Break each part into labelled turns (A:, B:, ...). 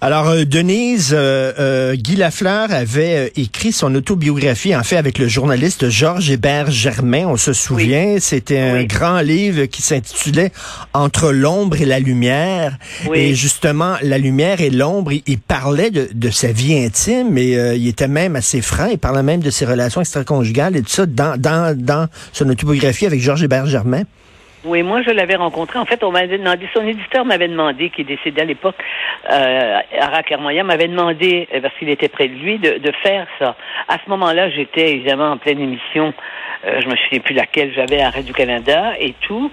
A: Alors, euh, Denise, euh, euh, Guy Lafleur avait écrit son autobiographie, en fait, avec le journaliste Georges Hébert Germain. On se souvient, c'était un grand livre qui s'intitulait Entre l'ombre et la lumière. Et justement, la lumière et l'ombre, il, parlait de, de, sa vie intime, mais il était même assez franc. Il parlait même de ses relations extra-conjugales et tout ça dans, dans, dans son autobiographie avec Georges Hébert Germain.
B: Oui, moi je l'avais rencontré. En fait, on m'avait demandé, son éditeur m'avait demandé, qui est décédé à l'époque, euh, Ara m'avait demandé, euh, parce qu'il était près de lui, de, de faire ça. À ce moment-là, j'étais évidemment en pleine émission, euh, je me souviens plus laquelle j'avais à du Canada et tout.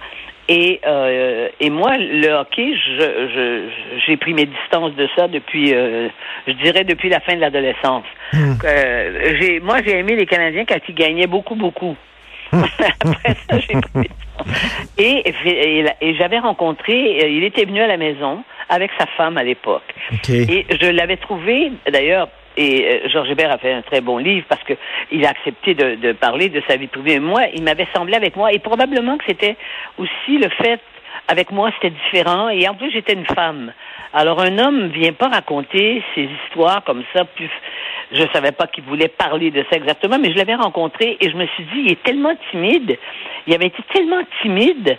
B: Et, euh, et moi, le hockey, je, j'ai pris mes distances de ça depuis, euh, je dirais, depuis la fin de l'adolescence. Hmm. Euh, j'ai, moi, j'ai aimé les Canadiens quand ils gagnaient beaucoup, beaucoup. Après ça, j'ai pris et, et, j'avais rencontré, euh, il était venu à la maison avec sa femme à l'époque. Et je l'avais trouvé, d'ailleurs, et euh, Georges Hébert a fait un très bon livre parce que il a accepté de, de parler de sa vie privée. Moi, il m'avait semblé avec moi, et probablement que c'était aussi le fait avec moi, c'était différent. Et en plus, j'étais une femme. Alors, un homme vient pas raconter ses histoires comme ça. Plus, je savais pas qu'il voulait parler de ça exactement, mais je l'avais rencontré et je me suis dit, il est tellement timide. Il avait été tellement timide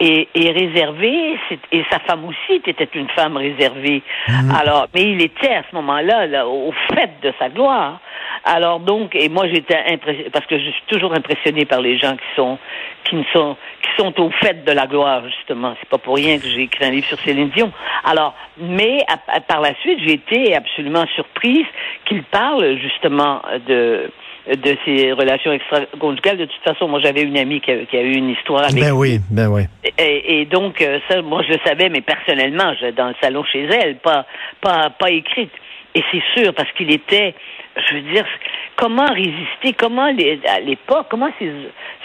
B: et, et réservé, et sa femme aussi était une femme réservée. Mhm. Alors, mais il était à ce moment-là là, au fait de sa gloire. Alors donc, et moi j'étais impressionné parce que je suis toujours impressionné par les gens qui sont qui ne sont sont au fait de la gloire justement. C'est pas pour rien que j'ai écrit un livre sur Céline Dion. Alors, mais par la suite, j'ai été absolument surprise qu'il parle justement de de ses relations extra-conjugales. De toute façon, moi, j'avais une amie qui a, qui a, eu une histoire avec.
A: Ben oui, ben oui.
B: Et, et donc, euh, ça, moi, je le savais, mais personnellement, je, dans le salon chez elle, pas, pas, pas écrite. Et c'est sûr, parce qu'il était, je veux dire, comment résister, comment les, à l'époque, comment ces,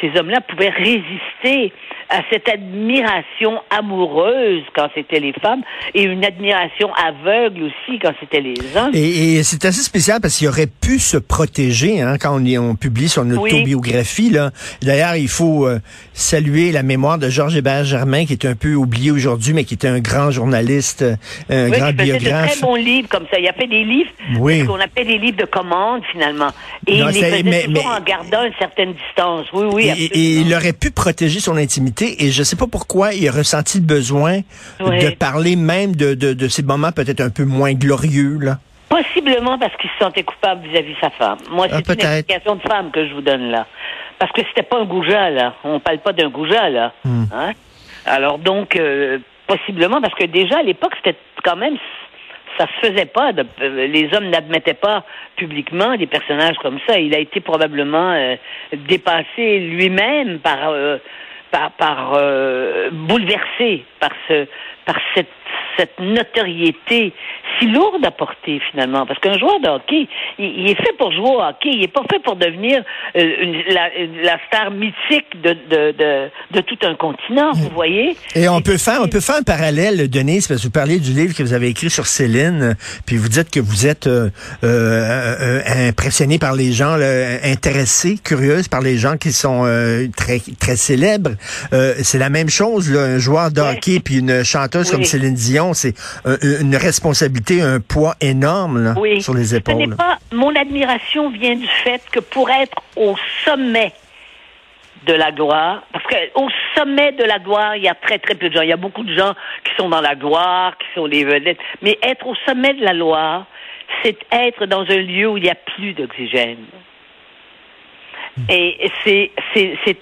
B: ces hommes-là pouvaient résister à cette admiration amoureuse quand c'était les femmes et une admiration aveugle aussi quand c'était les hommes?
A: Et, c'est assez spécial parce qu'il aurait pu se protéger hein, quand on, on, publie son autobiographie. Là. D'ailleurs, il faut euh, saluer la mémoire de Georges Hébert Germain qui est un peu oublié aujourd'hui, mais qui était un grand journaliste, un grand biographe. Il
B: a fait de très bons livres comme ça. Il a fait des livres oui. qu'on appelle des livres de commande finalement. Et il les faisait mais, toujours en gardant une certaine distance. Oui, oui.
A: Et, et il aurait pu protéger son intimité et je ne sais pas pourquoi il a ressenti le besoin de parler même de, de, ces moments peut-être un peu moins glorieux. Là.
B: Possiblement parce qu'il se sentait coupable vis-à-vis de sa femme. Moi, ah, c'est une explication de femme que je vous donne là. Parce que c'était pas un goujat, là. On parle pas d'un goujat, là. Hmm. Hein? Alors donc, euh, possiblement, parce que déjà à l'époque, c'était quand même ça se faisait pas. Euh, les hommes n'admettaient pas publiquement des personnages comme ça. Il a été probablement euh, dépassé lui-même par par, par euh, bouleversé par ce par cette notoriété si lourde à porter finalement. Parce qu'un joueur de hockey, il, est fait pour jouer au hockey, il n'est pas fait pour devenir euh, la, la, star mythique de, de, de, de, tout un continent, vous voyez?
A: Et on peut faire on peut faire un parallèle, Denise, parce que vous parlez du livre que vous avez écrit sur Céline, puis vous dites que vous êtes euh, euh, impressionné par les gens, intéressés, curieuse par les gens qui sont très très célèbres. C'est la même chose, là, un joueur de hockey puis une chanteuse comme Céline Dion, c'est une responsabilité un poids énorme sur les épaules.
B: Pas, mon admiration vient du fait que pour être au sommet de la gloire, parce qu'au sommet de la gloire, il y a très très peu de gens. Il y a beaucoup de gens qui sont dans la gloire, qui sont les vedettes, mais être au sommet de la gloire, c'est être dans un lieu où il n'y a plus d'oxygène. Et c'est,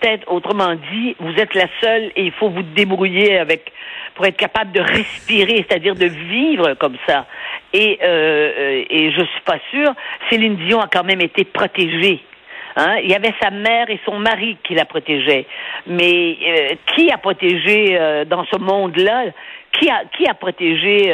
B: être, autrement dit, vous êtes la seule et il faut vous débrouiller avec pour être capable de respirer, c'est-à-dire de vivre comme ça. Et, euh, et je suis pas sûre, Céline Dion a quand même été protégée. Hein? Il y avait sa mère et son mari qui la protégeaient. Mais euh, qui a protégé euh, dans ce monde-là? Qui a qui a protégé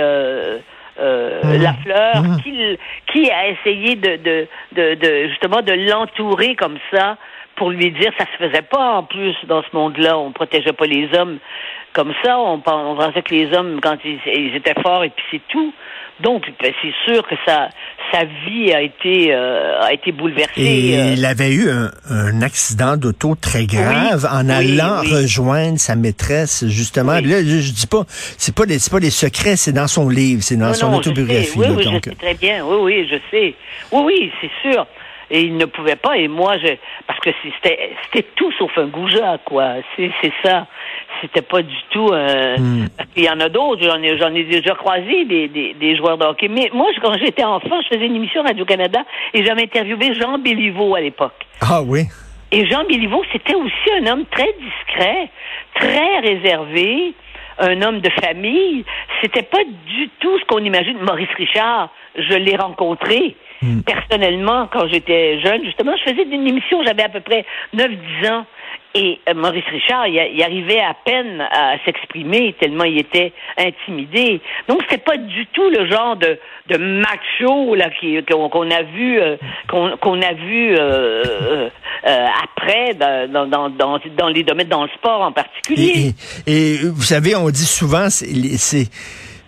B: euh, mmh. la fleur mmh. qui, qui a essayé de, de, de, de justement de l'entourer comme ça pour lui dire ça se faisait pas en plus dans ce monde-là, on protégeait pas les hommes. comme ça, on, pensait que les hommes, quand ils, étaient forts, et puis c'est tout. Donc, ben, c'est sûr que sa, sa vie a été, euh, a été bouleversée.
A: Et euh. il avait eu un, accident d'auto très grave en allant rejoindre sa maîtresse, justement. Là, je, dis pas, c'est pas des, pas des secrets, c'est dans son livre, c'est dans son autobiographie.
B: Oui, oui, je sais très bien. Oui, oui, je sais. Oui, oui, c'est sûr et il ne pouvait pas. Et moi, je, parce que c'était, c'était tout sauf un goujat, quoi. C'est, c'est ça. C'était pas du tout. Euh, hmm. Il y en a d'autres. J'en ai, j'en ai déjà croisé des, des, des, joueurs de hockey. Mais moi, quand j'étais enfant, je faisais une émission Radio Canada et j'avais interviewé Jean Béliveau à l'époque.
A: Ah oui.
B: Et Jean Béliveau, c'était aussi un homme très discret, très réservé un homme de famille. C'était pas du tout ce qu'on imagine. Maurice Richard, je l'ai rencontré. Hmm. Personnellement, quand j'étais jeune, justement, je faisais une émission, j'avais à peu près 9-10 ans. Et euh, Maurice Richard, il, arrivait à peine à s'exprimer tellement il était intimidé. Donc c'était pas du tout le genre de, de macho là qu'on a vu euh, qu'on a vu euh, après dans, dans, dans, dans les domaines dans le sport en particulier.
A: et vous savez, on dit souvent c'est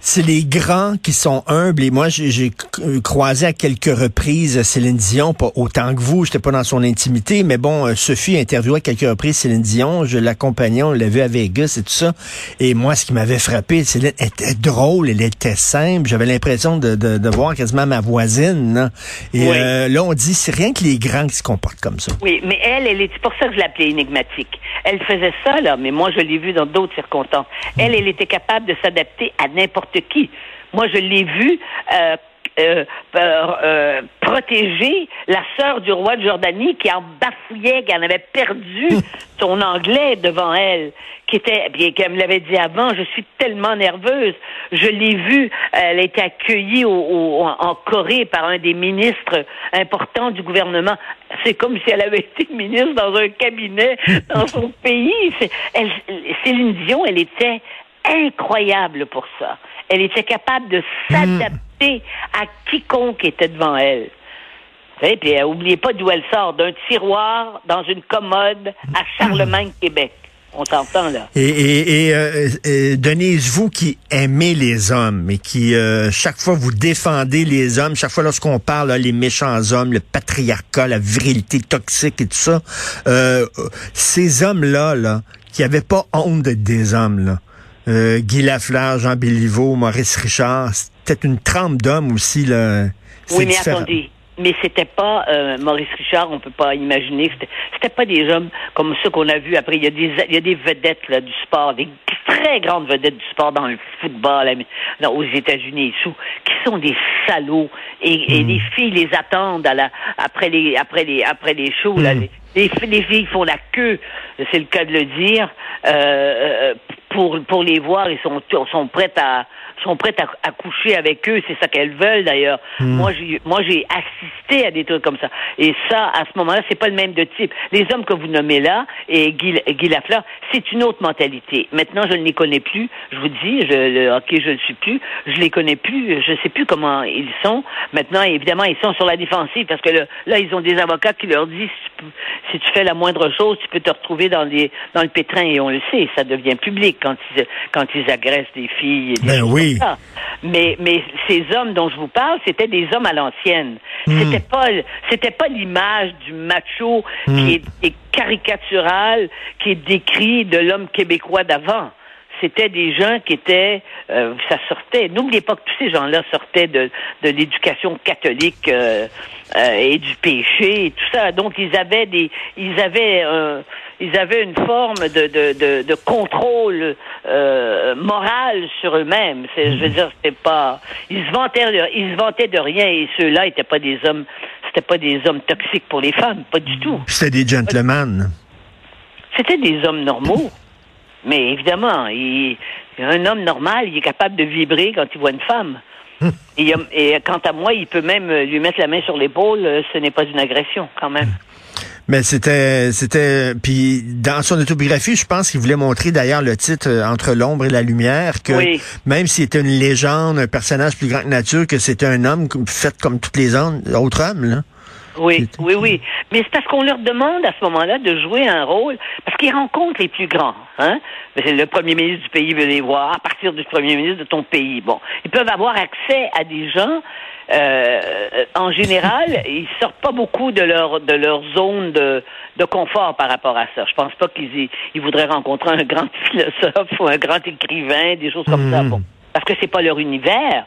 A: c'est les grands qui sont humbles. Et moi, j'ai croisé à quelques reprises Céline Dion, pas autant que vous, j'étais pas dans son intimité, mais bon, euh, Sophie a interviewé à quelques reprises Céline Dion, je l'accompagnais, on l'a vu à Vegas et tout ça. Et moi, ce qui m'avait frappé, Céline était drôle, elle était simple. J'avais l'impression de, de, voir quasiment ma voisine. Là. Et euh, là, on dit, c'est rien que les grands qui se comportent comme ça.
B: Oui, mais elle, elle est pour ça que je l'appelais énigmatique. Elle faisait ça, là, mais moi, je l'ai vu dans d'autres circonstances. Elle, elle était capable de s'adapter à n'importe qui. Moi, je l'ai vu euh, euh, euh, protéger la sœur du roi de Jordanie qui en bafouillait, qui en avait perdu son anglais devant elle, qui était, bien qu'elle me l'avait dit avant, je suis tellement nerveuse. Je l'ai vue, elle a été accueillie en Corée par un des ministres importants du gouvernement. C'est comme si elle avait été ministre dans un cabinet dans son pays. Elle, Céline Dion, elle était incroyable pour ça. Elle était capable de s'adapter à quiconque était devant elle. Et puis, n'oubliez pas d'où elle sort, d'un tiroir dans une commode à Charlemagne, Québec. On s'entend là.
A: Et, et, euh, euh, Denise, vous qui aimez les hommes et qui euh, chaque fois vous défendez les hommes, chaque fois lorsqu'on parle les méchants hommes, le patriarcat, la virilité toxique et tout ça, ces hommes-là, là, qui avaient pas honte d'être des hommes, là, euh, Guy Lafleur, Jean Béliveau, Maurice Richard. C'était une trempe d'hommes aussi. Là.
B: Oui, mais attendez. Mais c'était pas euh, Maurice Richard, on peut pas imaginer. C'était, c'était pas des hommes comme ceux qu'on a vus après. Il y a des, il y a des vedettes là, du sport, des très grandes vedettes du sport dans le football aux États-Unis et tout, qui sont des salauds et, et hmm. les filles les attendent à la, après les après les après les shows. Là, hmm. les, les, filles font la queue, c'est le cas de le dire, euh, euh pour, pour les voir, ils sont, sont prêts à, sont prêtes à, coucher avec eux, c'est ça qu'elles veulent d'ailleurs. Hmm. Moi, j'ai, moi, j'ai assisté à des trucs comme ça. Et ça, à ce moment-là, c'est pas le même de type. Les hommes que vous nommez là, et Guy, Guy Lafleur, c'est une autre mentalité. Maintenant, je ne les connais plus. Je vous dis, je, le hockey, je ne suis plus. Je les connais plus. Je sais plus comment ils sont. Maintenant, évidemment, ils sont sur la défensive parce que là, ils ont des avocats qui leur disent si tu fais la moindre chose, tu peux te retrouver dans les dans le pétrin et on le sait, ça devient public quand ils quand ils agressent des filles.
A: ben oui.
B: Mais, mais ces hommes dont je vous parle, c'était des hommes à l'ancienne. Hmm. C'était pas, c'était pas l'image du macho qui, hmm. est, caricatural, qui est décrit de l'homme québécois d'avant c'était des gens qui étaient, euh, ça sortait. N'oubliez pas que tous ces gens-là sortaient de, de l'éducation catholique euh, euh, et du péché et tout ça. Donc ils avaient des, ils avaient, ils avaient une forme de, de, de, de contrôle moral sur eux-mêmes. Je veux dire, c'était pas, ils se vantaient, ils se vantaient de rien et ceux-là étaient pas des hommes, c'était pas des hommes toxiques pour les femmes, pas du tout.
A: C'était des gentlemen.
B: C'était des hommes normaux. Mais évidemment, il, un homme normal, il est capable de vibrer quand il voit une femme. Et, et, quant à moi, il peut même lui mettre la main sur l'épaule. Euh, ce n'est pas une agression, quand même.
A: Mais c'était, c'était, puis dans son autobiographie, je pense qu'il voulait montrer d'ailleurs le titre euh, entre l'ombre et la lumière que même s'il était une légende, un personnage plus grand que nature, que c'était un homme fait comme tous les autres hommes là.
B: Oui, oui, oui. Mais c'est parce qu'on leur demande à ce moment-là de jouer un rôle, parce qu'ils rencontrent les plus grands. Hein? Le premier ministre du pays veut les voir, à partir du premier ministre de ton pays. Bon, ils peuvent avoir accès à des gens. Euh, en général, ils sortent pas beaucoup de leur de leur zone de, de confort par rapport à ça. Je pense pas qu'ils ils voudraient rencontrer un grand philosophe ou un grand écrivain, des choses comme ça. Hmm. Bon, parce que c'est pas leur univers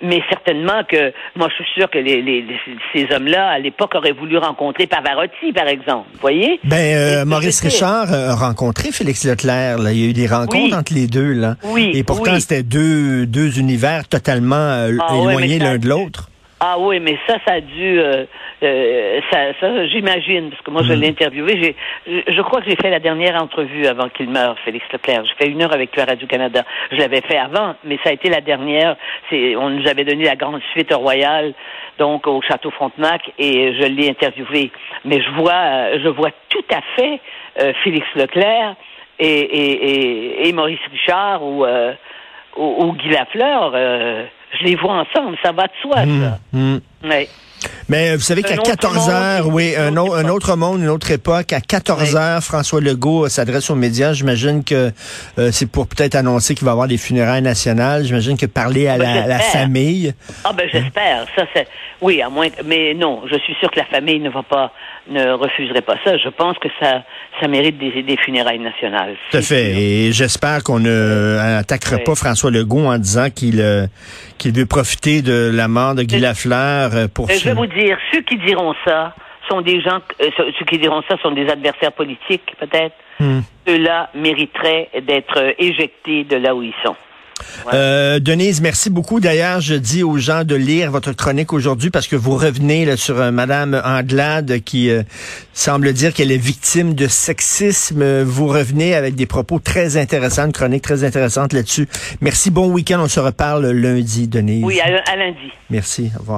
B: mais certainement que moi je suis sûr que les, les, ces hommes-là à l'époque auraient voulu rencontrer Pavarotti par exemple, vous voyez?
A: Ben euh, Maurice Richard a rencontré Félix Leclerc, là. il y a eu des rencontres entre les deux là.
B: Oui.
A: Et pourtant c'était deux deux univers totalement euh, ah éloignés l'un de l'autre.
B: Ah oui, mais ça, ça a dû, euh, euh, ça, ça j'imagine, parce que moi je hmm. l'ai interviewé. J'ai, je crois que j'ai fait la dernière entrevue avant qu'il meure, Félix Leclerc. J'ai fait une heure avec le Radio Canada. Je l'avais fait avant, mais ça a été la dernière. C'est, on nous avait donné la grande suite royale, donc au Château Frontenac, et je l'ai interviewé. Mais je vois, je vois tout à fait euh, Félix Leclerc et, et, et, et, Maurice Richard ou, euh, ou, ou Guy Lafleur. Je les vois ensemble, ça va de soi, mmh, ça. Mmh.
A: Mais euh, vous savez qu'à 14 heures, oui, un, un, autre monde, une autre époque, à 14 heures, François Legault euh, s'adresse aux médias. J'imagine que euh, c'est pour peut-être annoncer qu'il va y avoir des funérailles nationales. J'imagine que parler à ben, la, famille.
B: Ah ben j'espère. Ça c'est oui, à moins. Mais non, je suis sûr que la famille ne va pas ne refuserait pas ça. Je pense que ça, ça mérite des, des funérailles nationales.
A: Tout à fait. Et j'espère qu'on ne attaquera pas François Legault en disant qu'il euh, qu'il veut profiter de la mort de Guy Lafleur euh, pour.
B: Je vais vous dire, ceux qui diront ça sont des gens, euh, ceux qui diront ça sont des adversaires politiques peut-être. Hmm. Ceux-là mériteraient d'être éjectés de là où ils sont.
A: Euh, Denise, merci beaucoup. D'ailleurs, je dis aux gens de lire votre chronique aujourd'hui parce que vous revenez là, sur euh, Madame Anglade qui euh, semble dire qu'elle est victime de sexisme. Vous revenez avec des propos très intéressants, une chronique très intéressante là-dessus. Merci, bon week-end. On se reparle lundi, Denise.
B: Oui, à, à lundi.
A: Merci. Au revoir.